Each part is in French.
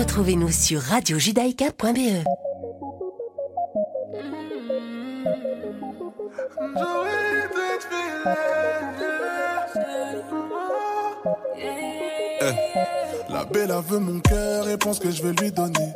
Retrouvez-nous sur radiojudaïka.be. Eh, la belle veut mon cœur et pense que je vais lui donner.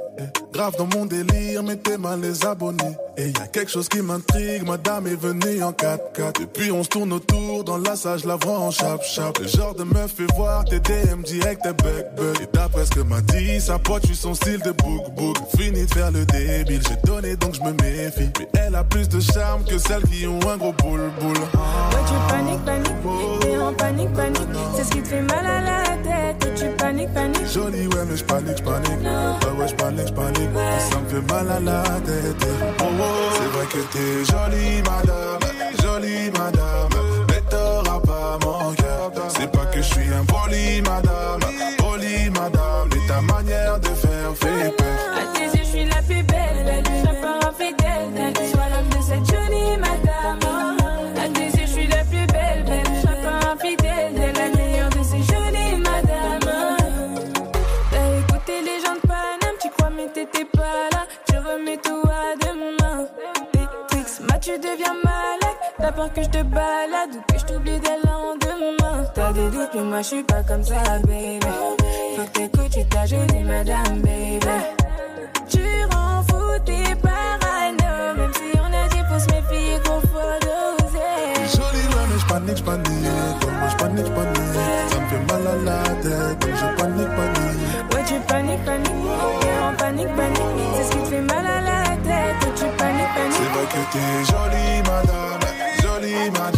Grave dans mon délire, mettez mal les abonnés. Et y a quelque chose qui m'intrigue, madame est venue en 4x4. Et puis on se tourne autour, dans la je la vois en chap-chap. Le genre de meuf fait voir tes DM direct, tes bug bug. Et d'après ce que m'a dit, sa pote, je suis son style de book book. Fini de faire le débile, j'ai donné donc je me méfie. Mais elle a plus de charme que celles qui ont un gros boule boule. Ouais, tu paniques, paniques, t'es en panique, panique. C'est ce qui te fait mal à la tête. Tu paniques, paniques. Jolie, ouais, mais je panique, je panique. Ouais, ouais, je panique, je panique. Ça me fait mal à la tête. C'est vrai que t'es jolie, madame. Jolie, madame. Mais t'auras pas mon cœur. C'est pas que je suis un poli, madame. Poli, madame. Mais ta manière de faire fait peur que je te balade ou que je t'oublie dès le lendemain. T'as des doutes, mais moi, je suis pas comme ça, baby. Faut que t'écoutes, tu ta jolie madame, baby. Tu rends fou tes parano Même si on a dit faut se méfier qu'on faut doser Jolie, ouais, mais je panique, je panique. Comme moi, je panique, panique. Ça me fait mal à la tête. Donc je panique, panique. Ouais tu paniques, T'es en panique, panique C'est ce qui te fait mal à la tête tu paniques, C'est paniques vrai que t'es jolie, madame, jolie,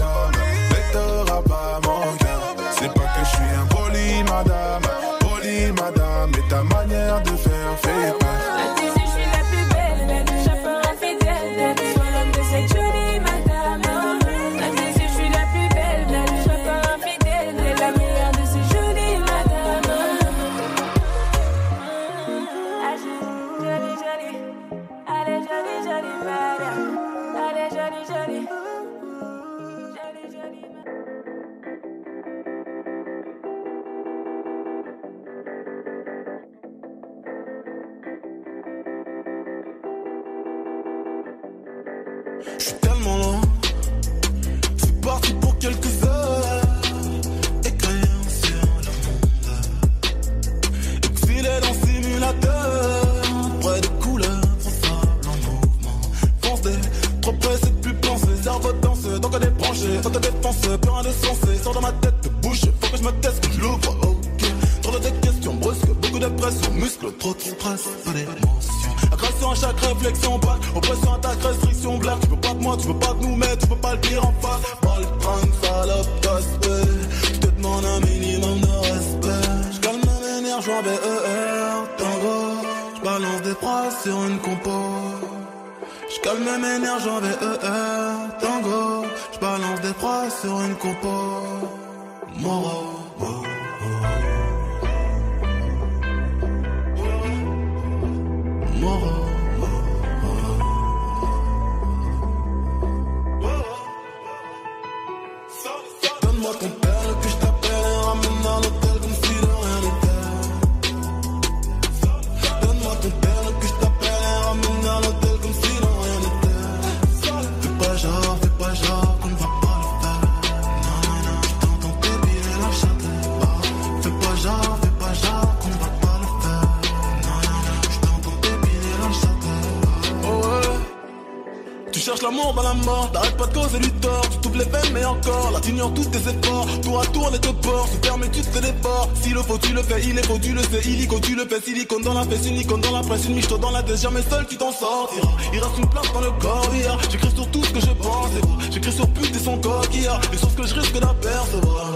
t'ignores tous tes efforts, tour à tour on est au port, se ferme et tu fais des ports, s'il le faut tu le fais, il est faux tu le sais, illico tu le fais, silicone dans la fesse, une icône dans la presse, une miche dans la tête, jamais seul tu t'en sortiras, il reste une place dans le corps, hier. j'écris sur tout ce que je pense, j'écris sur pute et son corps a, et sur ce que je risque d'apercevoir.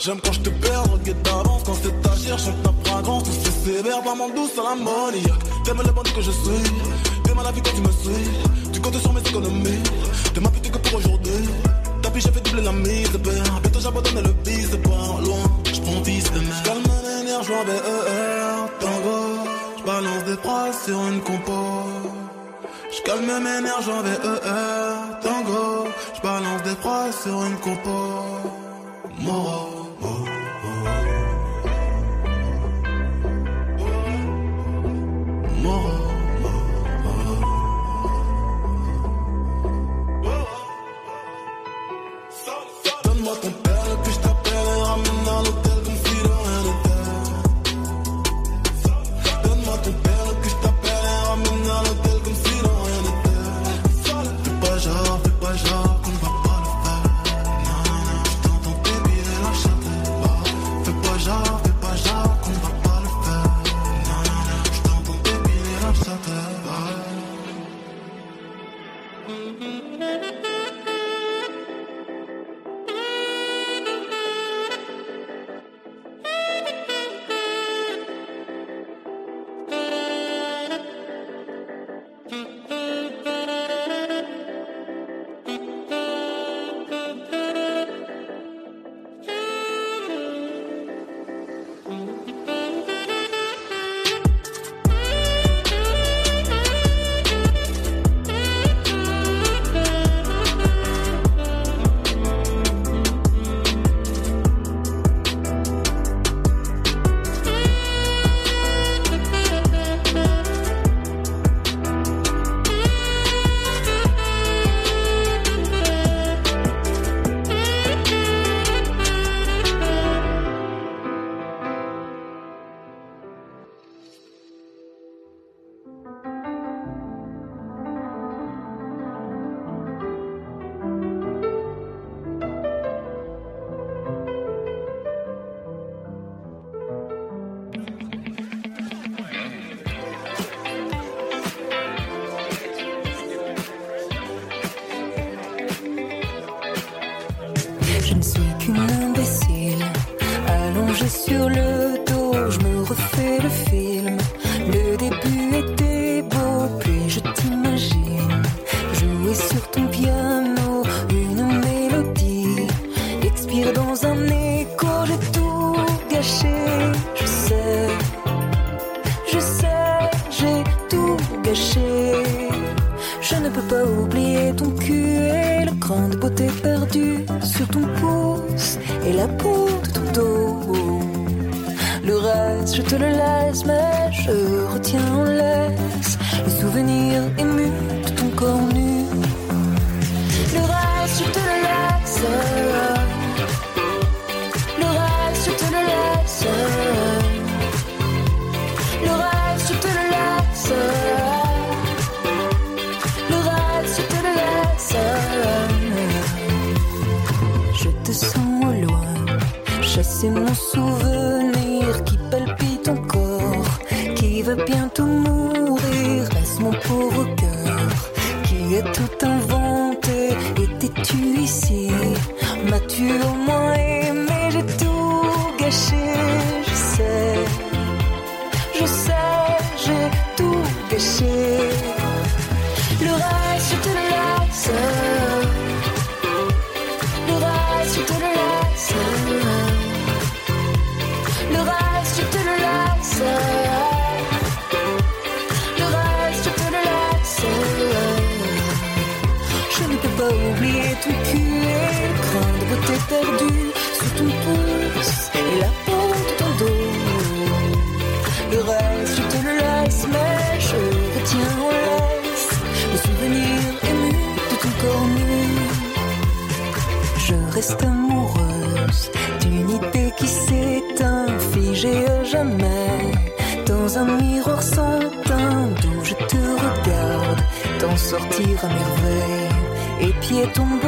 J'aime quand je te perds, regarde d'avance. Quand c'est ta chair, chante ta fragrance, tout c'est sévère, pas douce à l'ammoniaque. T'aimes le bandit que je suis, t'aimes la vie quand tu me suis, tu comptes sur mes économies, t'es ma pute que pour aujourd'hui. J'ai fait doubler la mise, ben, bientôt j'abandonne le bis, c'est pas loin, j'prends 10 de mer. J'calme nerfs, j'vois BER, tango, j'balance des phrases sur une compo. J'calme mes nerfs, j'vois BER, tango, j'balance des phrases sur une compo. Moro. je te le laisse, mais je retiens, on laisse. Le souvenir ému 从不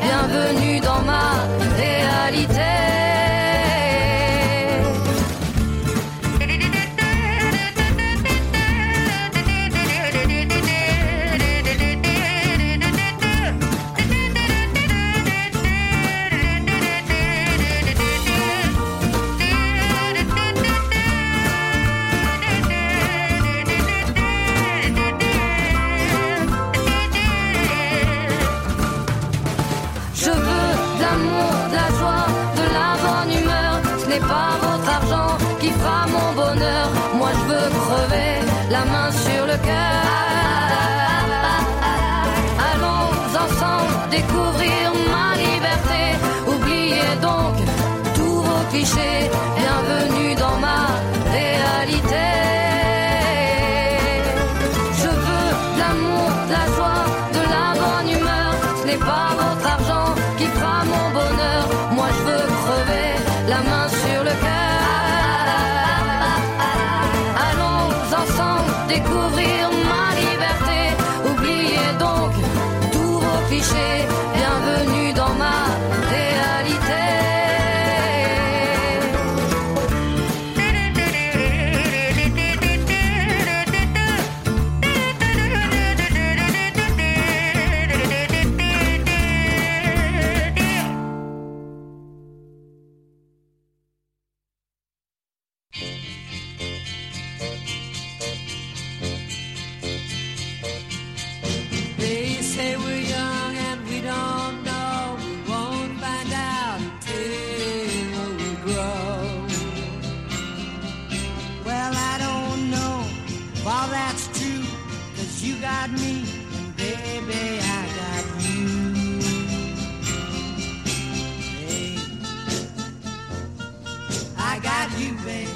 babe.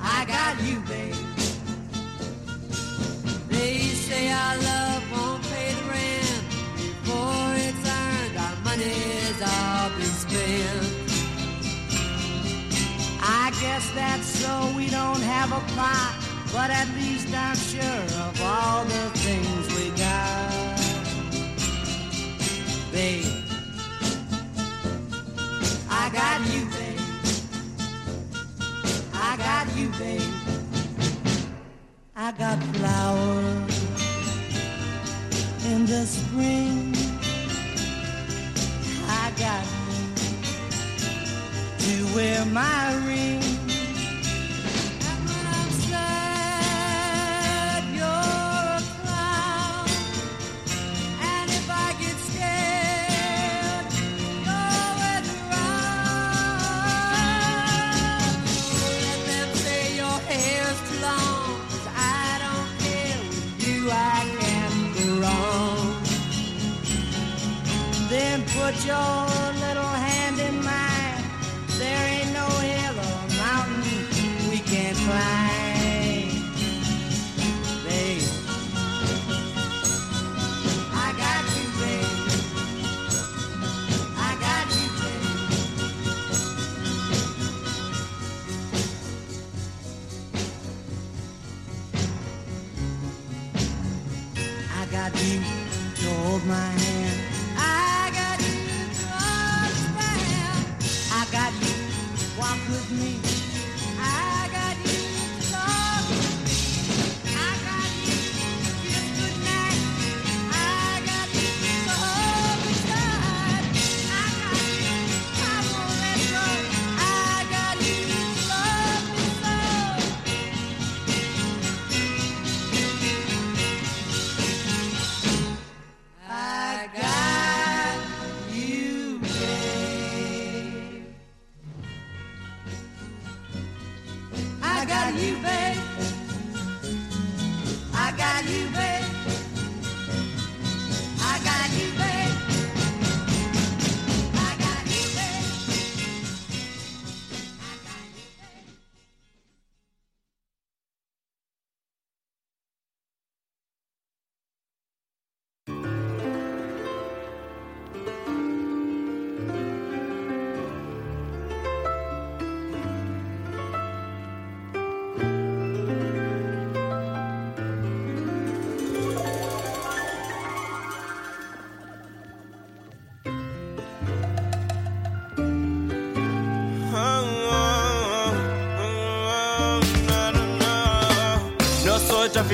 I got you, babe. They say our love won't pay the rent before it's earned. Our money's all been spent. I guess that's so we don't have a plot, but at least I'm sure of all the things we got, babe. I got you you, babe. I got flowers in the spring. I got to wear my ring. your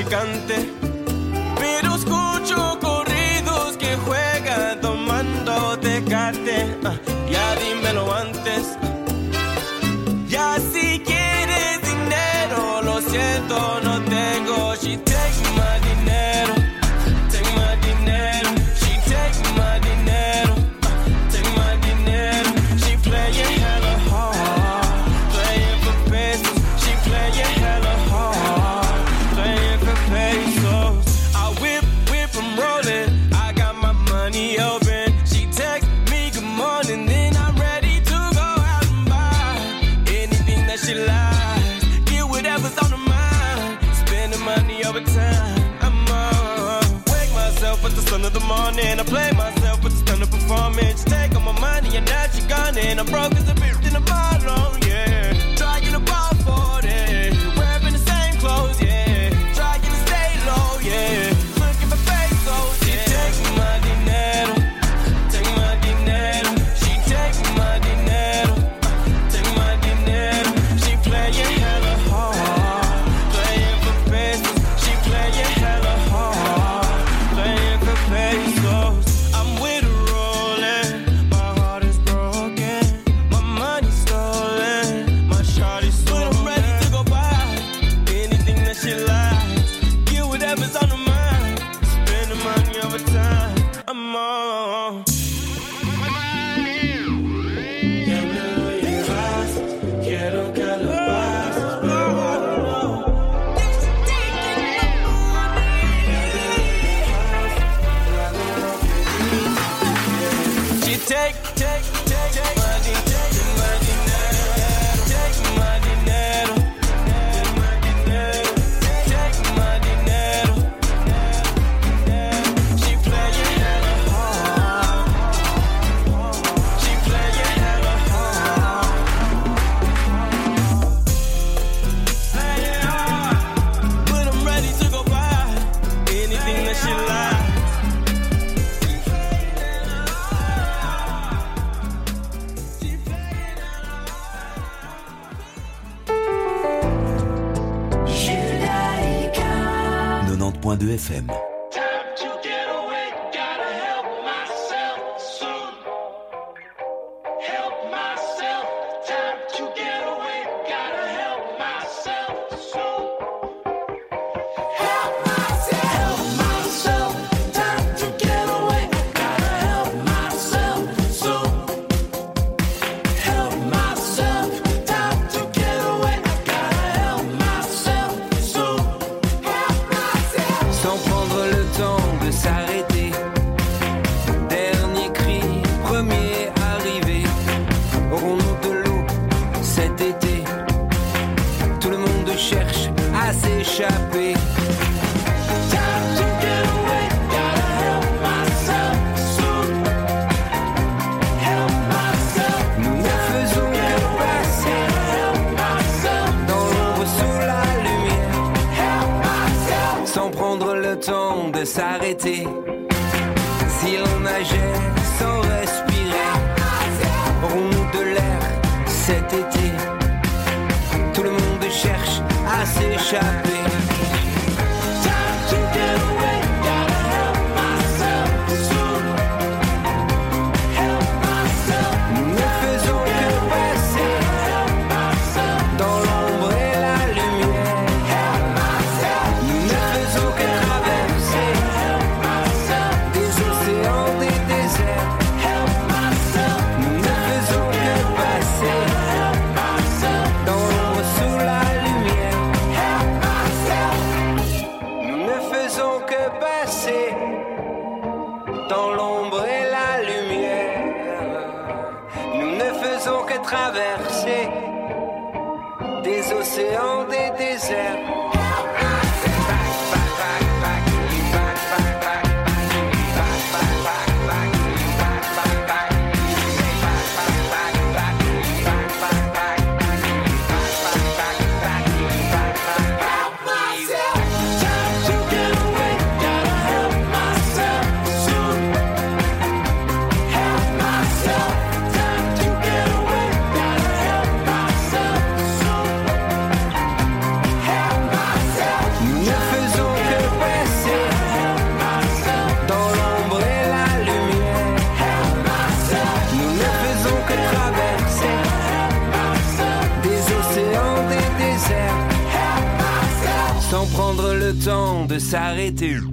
picante. I'm broke as a bitch oceão de deserto. de s'arrêter.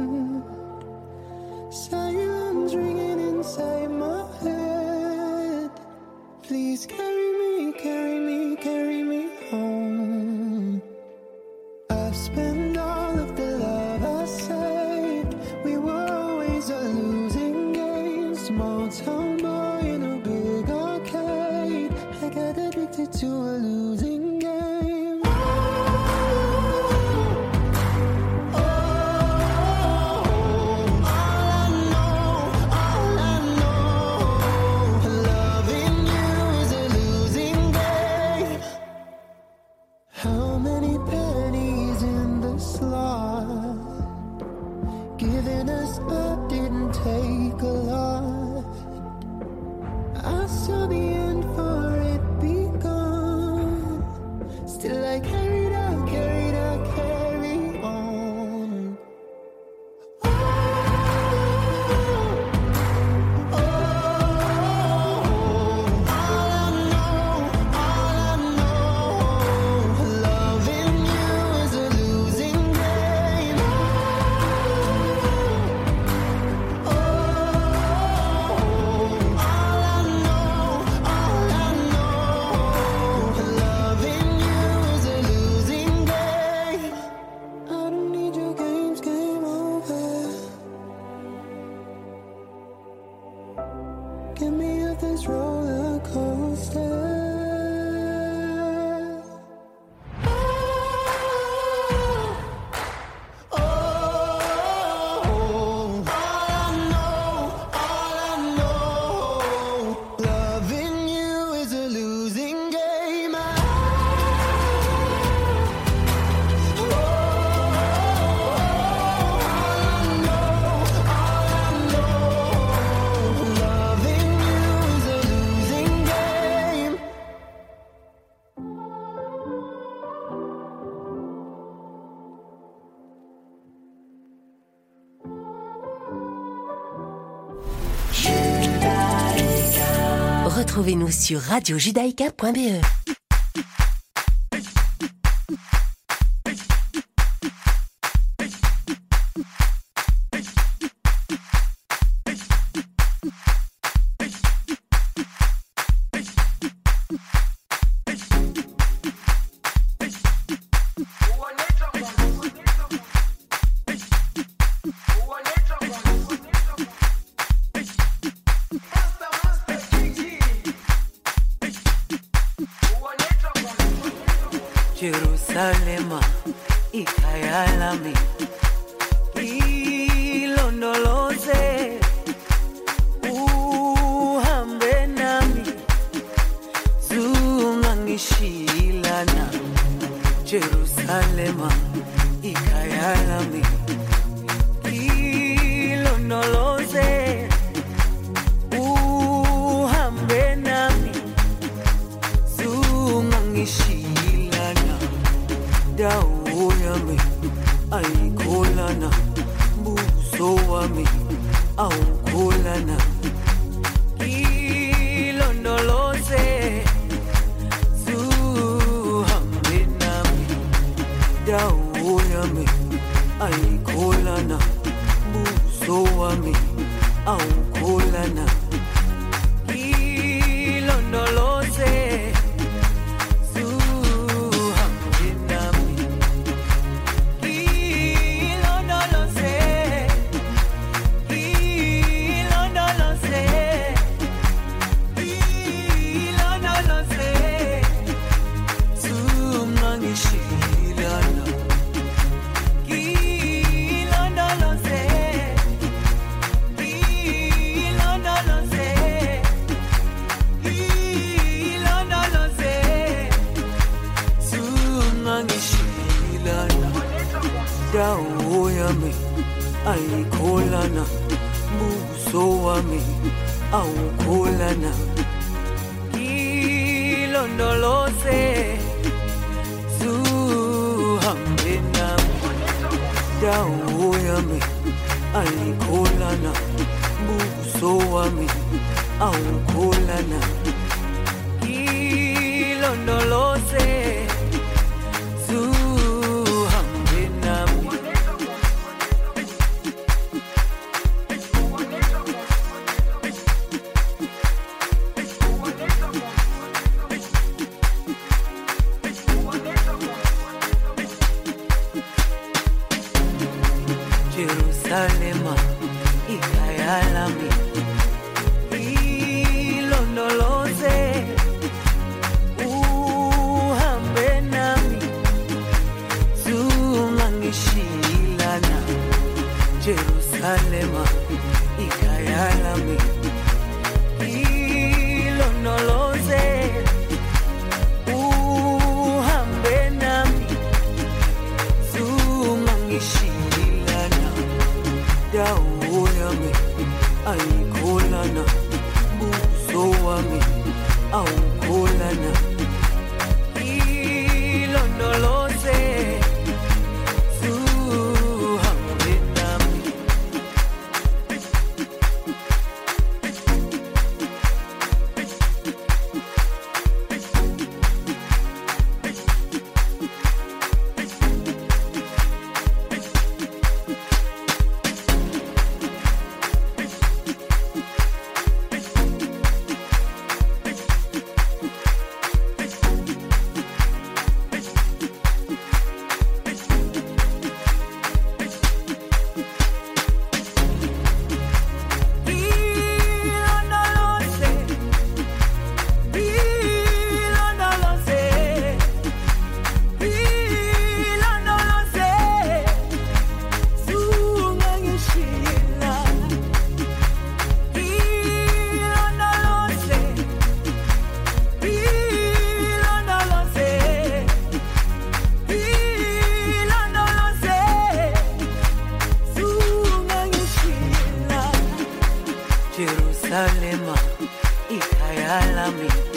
Silence ringing inside my head. Please carry. Sur radiojudaïka.be. Isalema, Ikayalami.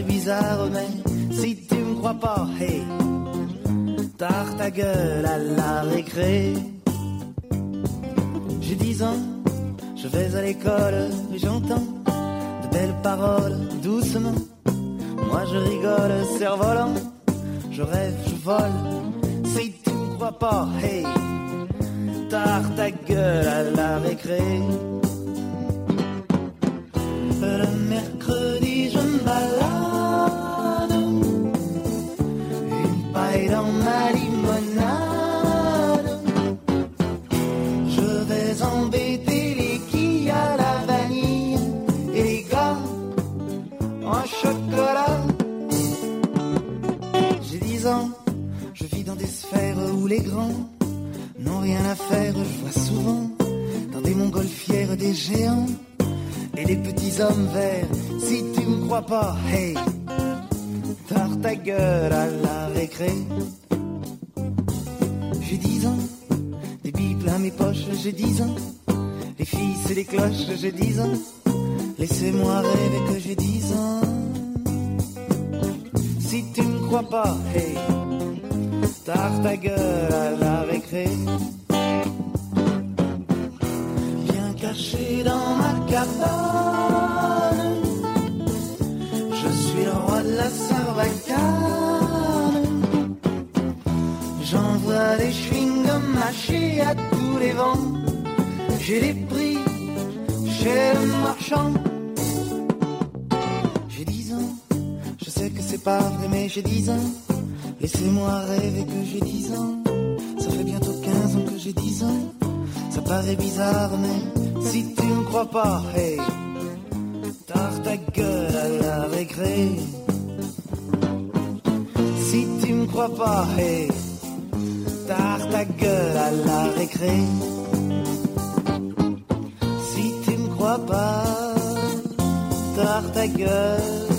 Bizarre, mais si tu me crois pas, hey, tard ta gueule à la récré. J'ai 10 ans, je vais à l'école j'entends de belles paroles doucement. Moi je rigole, cerf-volant, je rêve, je vole. Si tu me crois pas, hey, tard ta gueule à la récré. Le mercredi, je me balade. Souvent dans des montgolfières des géants et les petits hommes verts. Si tu me crois pas, hey, tard ta gueule à la récré. J'ai 10 ans, des billes plein mes poches, j'ai 10 ans. Les filles, c'est les cloches, j'ai 10 ans. Laissez-moi rêver que j'ai 10 ans. Si tu me crois pas, hey, tard ta gueule à la récré. Dans ma cabane, je suis le roi de la sarbacane. J'envoie des chewing-gums mâchés à tous les vents. J'ai les prix chez le marchand. J'ai 10 ans, je sais que c'est pas vrai, mais j'ai 10 ans. Laissez-moi rêver que j'ai 10 ans. Ça fait bientôt 15 ans que j'ai 10 ans. Ça paraît bizarre, mais si tu me crois pas, hey, tard ta gueule à la récré. Si tu me crois pas, hey, tard ta gueule à la récré. Si tu me crois pas, tard ta gueule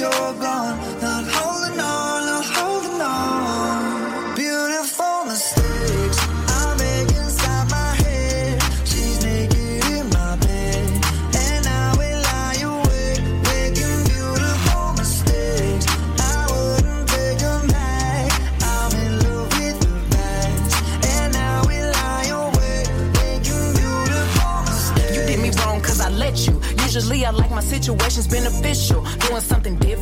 you're gone. Not holding on, not holding on. Beautiful mistakes I make inside my head. She's naked in my bed, and I will lie awake, making beautiful mistakes. I wouldn't take them back. I'm in love with the past, and I will lie awake, making beautiful mistakes. You did me wrong cause I let you. Usually I like my situations beneficial. Doing something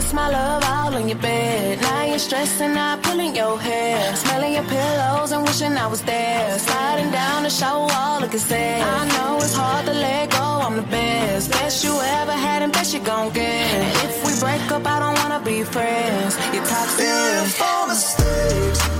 miss my love all in your bed. Now you're stressing out, pulling your hair. Smelling your pillows and wishing I was there. Sliding down the show wall, looking sad. I know it's hard to let go, I'm the best. Best you ever had and best you gon' get. And if we break up, I don't wanna be friends. You're toxic. Beautiful mistakes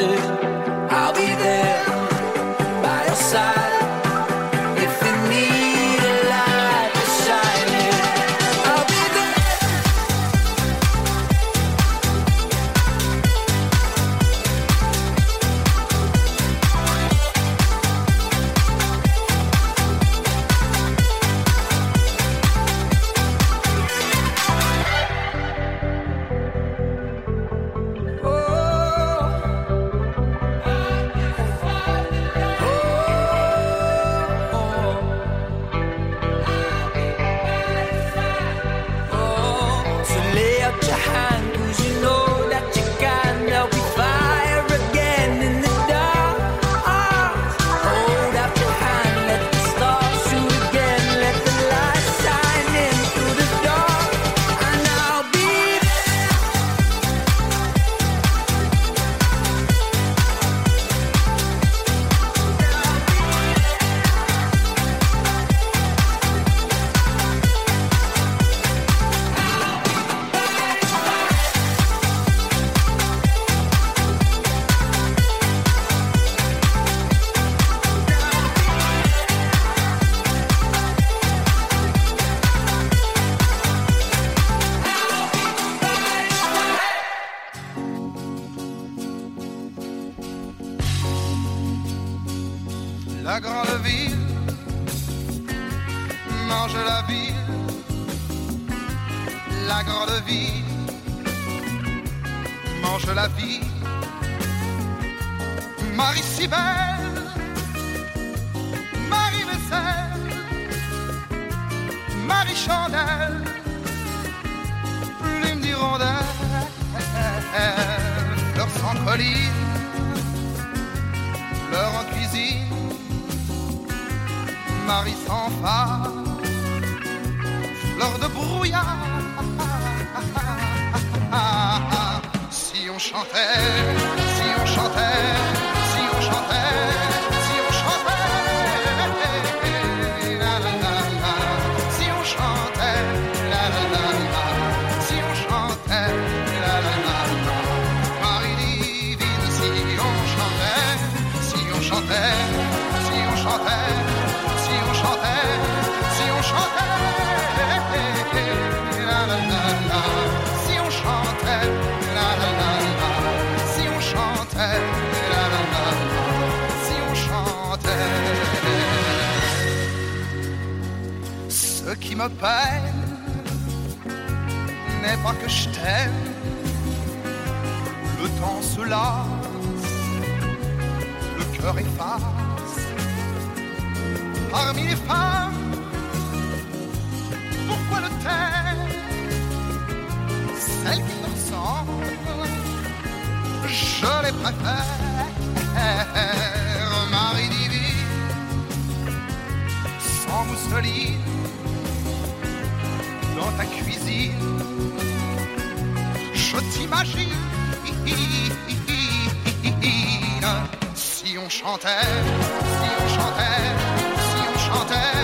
places les chandelles, plumes d'hirondelles, leur sang colline, leur en cuisine, Marie sans phare, leur de brouillard. Si on chantait, si on chantait. peine n'est pas que je t'aime. Le temps se lasse, le cœur efface. Parmi les femmes, pourquoi le taire Celles qui me ressemblent, je les préfère. Marie divine, sans mousseline dans ta cuisine. Je t'imagine si on chantait, si on chantait, si on chantait.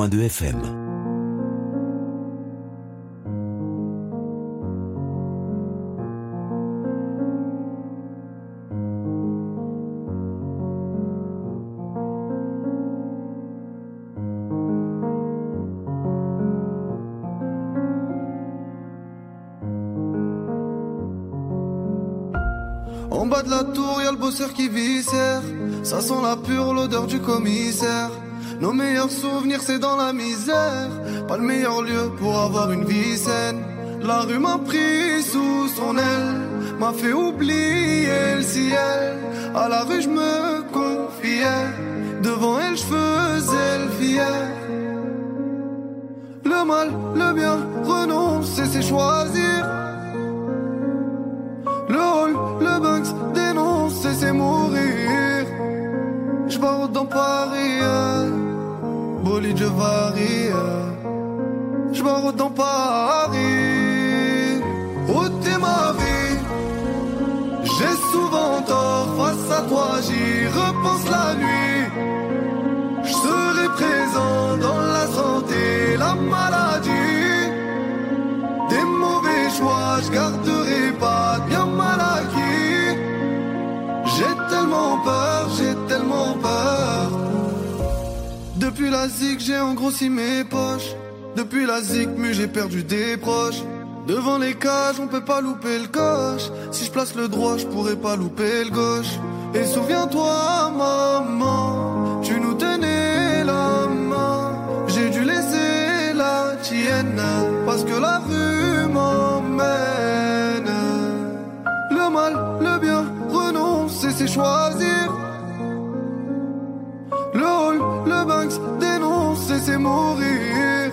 90.2 FM. En bas de la tour, y a le bosseur qui viscère. Ça sent la pure l'odeur du commissaire. Nos meilleurs souvenirs, c'est dans la misère. Pas le meilleur lieu pour avoir une vie saine. La rue m'a pris sous son aile, m'a fait oublier le ciel. À la rue, je me confiais. Devant elle, je faisais le fier. Le mal, le bien, renoncer, c'est choisir. Le hall, le Banks, dénoncer, c'est mourir. Je dans Paris, euh, je varie. Je Paris, où t'es ma vie? J'ai souvent tort face à toi, j'y repense la Depuis la zig, j'ai engrossi mes poches. Depuis la zig, mu, j'ai perdu des proches. Devant les cages, on peut pas louper le coche. Si je place le droit, je pourrais pas louper le gauche. Et souviens-toi, maman, tu nous tenais la main. J'ai dû laisser la tienne parce que la rue m'emmène. Le mal, le bien, renoncer, c'est choisir. Dénoncer, c'est mourir.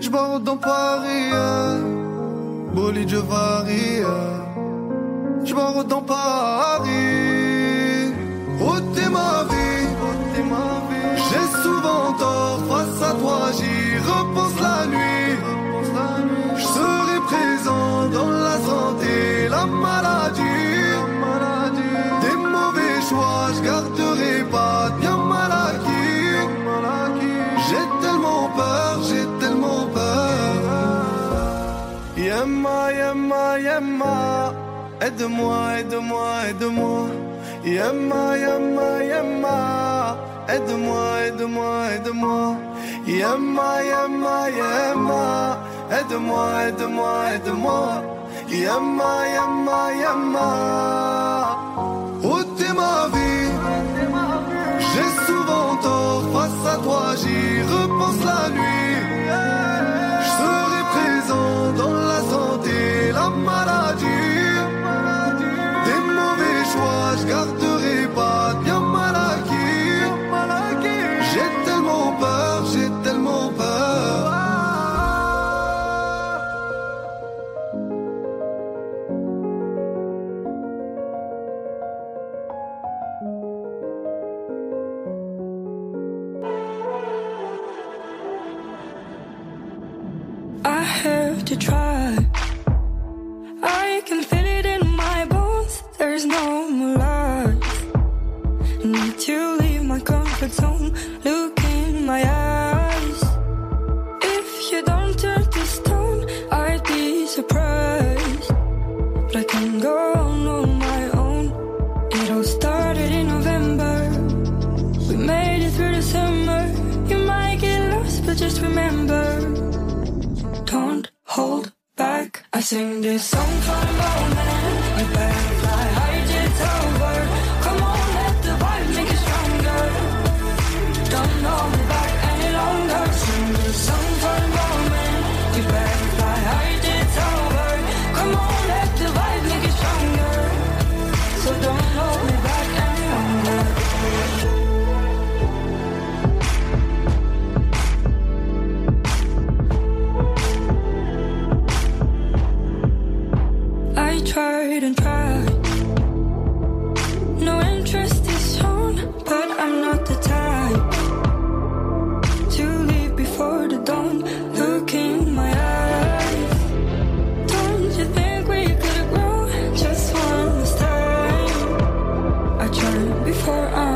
Je barre dans Paris, euh, bolide, je varie. barre dans Paris, t'es ma vie, Yemma, yemma. Aide-moi, aide-moi, aide-moi. Yemma, yemma, yemma. Aide-moi, aide-moi, aide-moi. Yemma, yemma, yemma. Aide-moi, aide-moi, aide-moi. Yemma, yemma, yemma. Où t'es ma vie? J'ai souvent tort face à toi, j'y repense la nuit. I tried before I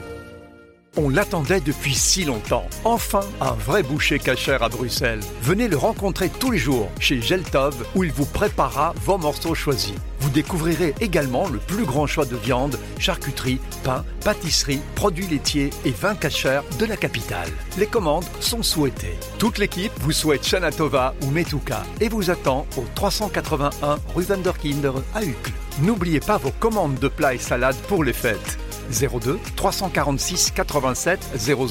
On l'attendait depuis si longtemps. Enfin, un vrai boucher cachère à Bruxelles. Venez le rencontrer tous les jours chez Geltov où il vous préparera vos morceaux choisis. Vous découvrirez également le plus grand choix de viande, charcuterie, pain, pâtisserie, produits laitiers et vins cachers de la capitale. Les commandes sont souhaitées. Toute l'équipe vous souhaite Shana Tova ou Metuka et vous attend au 381 rue Vanderkinder à Uccle. N'oubliez pas vos commandes de plats et salades pour les fêtes. 02 346 87 00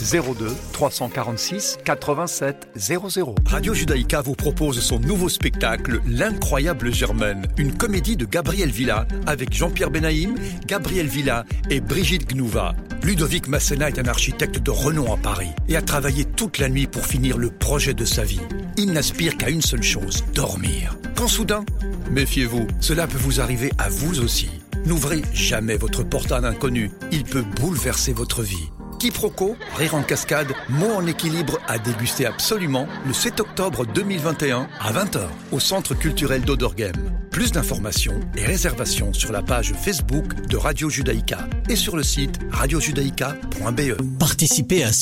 02 346 87 00 Radio Judaïka vous propose son nouveau spectacle L'incroyable Germaine, une comédie de Gabriel Villa avec Jean-Pierre Benaïm, Gabriel Villa et Brigitte Gnouva. Ludovic Masséna est un architecte de renom à Paris et a travaillé toute la nuit pour finir le projet de sa vie. Il n'aspire qu'à une seule chose, dormir. Quand soudain, méfiez-vous, cela peut vous arriver à vous aussi. N'ouvrez jamais votre porte à un inconnu. Il peut bouleverser votre vie. Quiproquo, rire en cascade, mots en équilibre à déguster absolument le 7 octobre 2021 à 20h au Centre culturel d'Odorgem. Plus d'informations et réservations sur la page Facebook de Radio Judaïka et sur le site radiojudaïka.be. Participez à